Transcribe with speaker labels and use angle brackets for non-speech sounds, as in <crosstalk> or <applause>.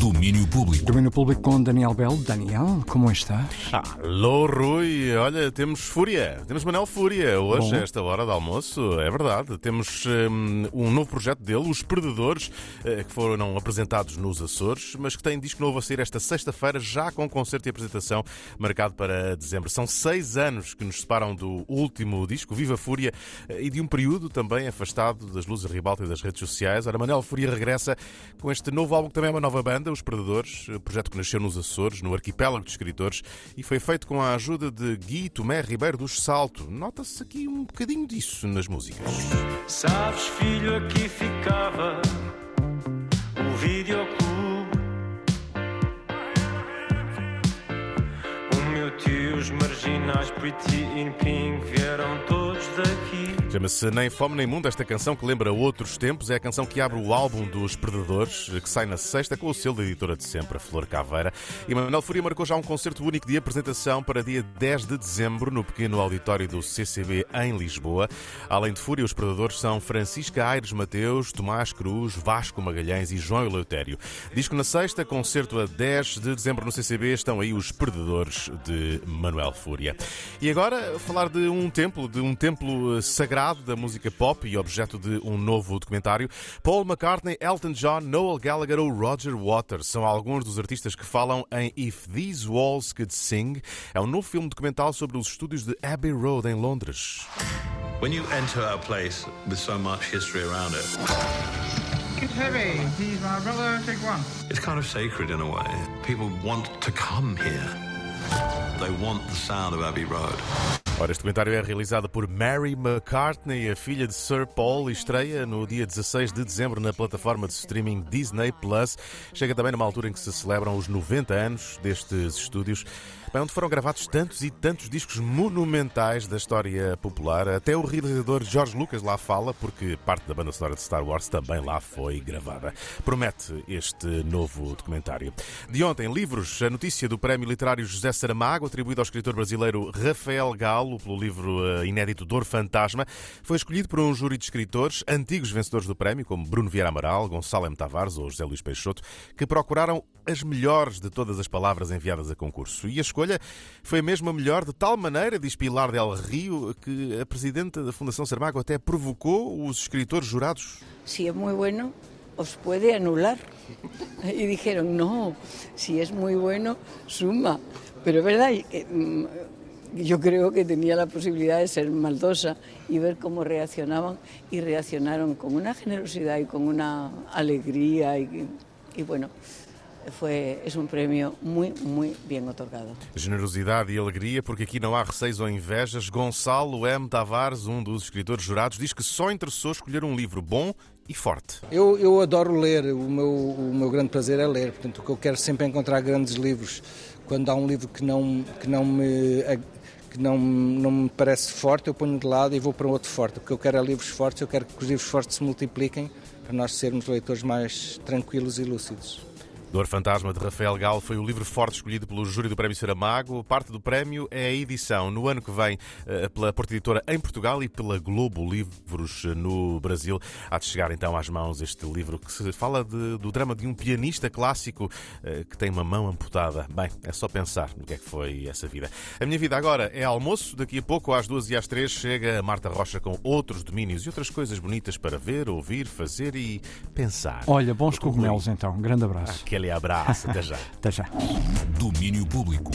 Speaker 1: Domínio Público.
Speaker 2: Domínio Público com Daniel Belo. Daniel, como estás?
Speaker 3: Alô, Rui. Olha, temos Fúria. Temos Manel Fúria hoje,
Speaker 2: Bom.
Speaker 3: a esta hora de almoço. É verdade. Temos hum, um, novo projeto dele, Os Perdedores, eh, que foram apresentados nos Açores, mas que tem disco novo a sair esta sexta-feira, já com concerto e apresentação marcado para dezembro. São seis anos que nos separam do último disco, Viva Fúria, eh, e de um período também afastado das luzes ribalta e das redes sociais. Ora, Manel Fúria regressa com este novo álbum, que também é uma nova banda, Os Perdedores, projeto que nasceu nos Açores, no arquipélago de escritores, e foi feito com a ajuda de Gui Tomé Ribeiro dos Salto. Nota-se aqui um bocadinho disso nas músicas.
Speaker 4: Sabes, filho, aqui ficava o videoclube. O meu tio, os marginais, Pretty in Pink, vieram todos.
Speaker 3: Chama-se Nem Fome Nem Mundo. Esta canção que lembra outros tempos é a canção que abre o álbum dos Perdedores, que sai na sexta com o selo da editora de sempre, a Flor Caveira. E Manuel Fúria marcou já um concerto único de apresentação para dia 10 de dezembro no pequeno auditório do CCB em Lisboa. Além de Fúria, os Perdedores são Francisca Aires Mateus, Tomás Cruz, Vasco Magalhães e João Eleutério. Disco na sexta, concerto a 10 de dezembro no CCB. Estão aí os Perdedores de Manuel Fúria. E agora, falar de um templo, de um templo eh, sagrado da música pop e objeto de um novo documentário. Paul McCartney, Elton John, Noel Gallagher ou Roger Waters são alguns dos artistas que falam em If These Walls Could Sing. É um novo filme documental sobre os estúdios de Abbey Road, em Londres.
Speaker 5: When you enter a place with so much history around it,
Speaker 6: It's heavy. He's my brother. Take one.
Speaker 5: it's kind of sacred in a way. People want to come here. They want the sound of Abbey Road.
Speaker 3: Ora, este documentário é realizado por Mary McCartney, a filha de Sir Paul, e estreia no dia 16 de dezembro na plataforma de streaming Disney Plus. Chega também numa altura em que se celebram os 90 anos destes estúdios, bem, onde foram gravados tantos e tantos discos monumentais da história popular. Até o realizador George Lucas lá fala, porque parte da banda sonora de Star Wars também lá foi gravada. Promete este novo documentário. De ontem, livros, a notícia do Prémio Literário José Saramago, atribuído ao escritor brasileiro Rafael Galo pelo livro eh, inédito Dor Fantasma, foi escolhido por um júri de escritores, antigos vencedores do prémio, como Bruno Vieira Amaral, Gonçalo M. Tavares ou José Luís Peixoto, que procuraram as melhores de todas as palavras enviadas a concurso. E a escolha foi mesmo a melhor, de tal maneira, diz Pilar Del Rio, que a presidenta da Fundação Saramago até provocou os escritores jurados.
Speaker 7: si es muy bueno, os puede anular. <laughs> Y dijeron, no, si es muy bueno, suma. Pero es verdad, y que, mm, yo creo que tenía la posibilidad de ser maldosa y ver cómo reaccionaban y reaccionaron con una generosidad y con una alegría y, y bueno, fue, es un premio muy, muy bien otorgado.
Speaker 3: Generosidade e alegria, porque aqui não há receios ou invejas. Gonçalo M. Tavares, um dos escritores jurados, diz que só interessou escolher um livro bom e forte.
Speaker 8: Eu, eu adoro ler, o meu, o meu grande prazer é ler, portanto o que eu quero sempre é encontrar grandes livros. Quando há um livro que não, que não, me, que não, não me parece forte, eu ponho de lado e vou para um outro forte. O que eu quero é livros fortes, eu quero que os livros fortes se multipliquem para nós sermos leitores mais tranquilos e lúcidos.
Speaker 3: Dor Fantasma de Rafael Galo foi o livro forte escolhido pelo júri do Prémio Saramago. Parte do prémio é a edição no ano que vem eh, pela Porta Editora em Portugal e pela Globo Livros eh, no Brasil. Há de chegar então às mãos este livro que se fala de- do drama de um pianista clássico eh, que tem uma mão amputada. Bem, é só pensar no que é que foi essa vida. A minha vida agora é almoço. Daqui a pouco, às duas e às três, chega a Marta Rocha com outros domínios e outras coisas bonitas para ver, ouvir, fazer e pensar.
Speaker 2: Olha, bons cogumelos então. Um grande abraço.
Speaker 3: Aquele abraço, até já. <laughs>
Speaker 2: Até já.
Speaker 1: Domínio Público.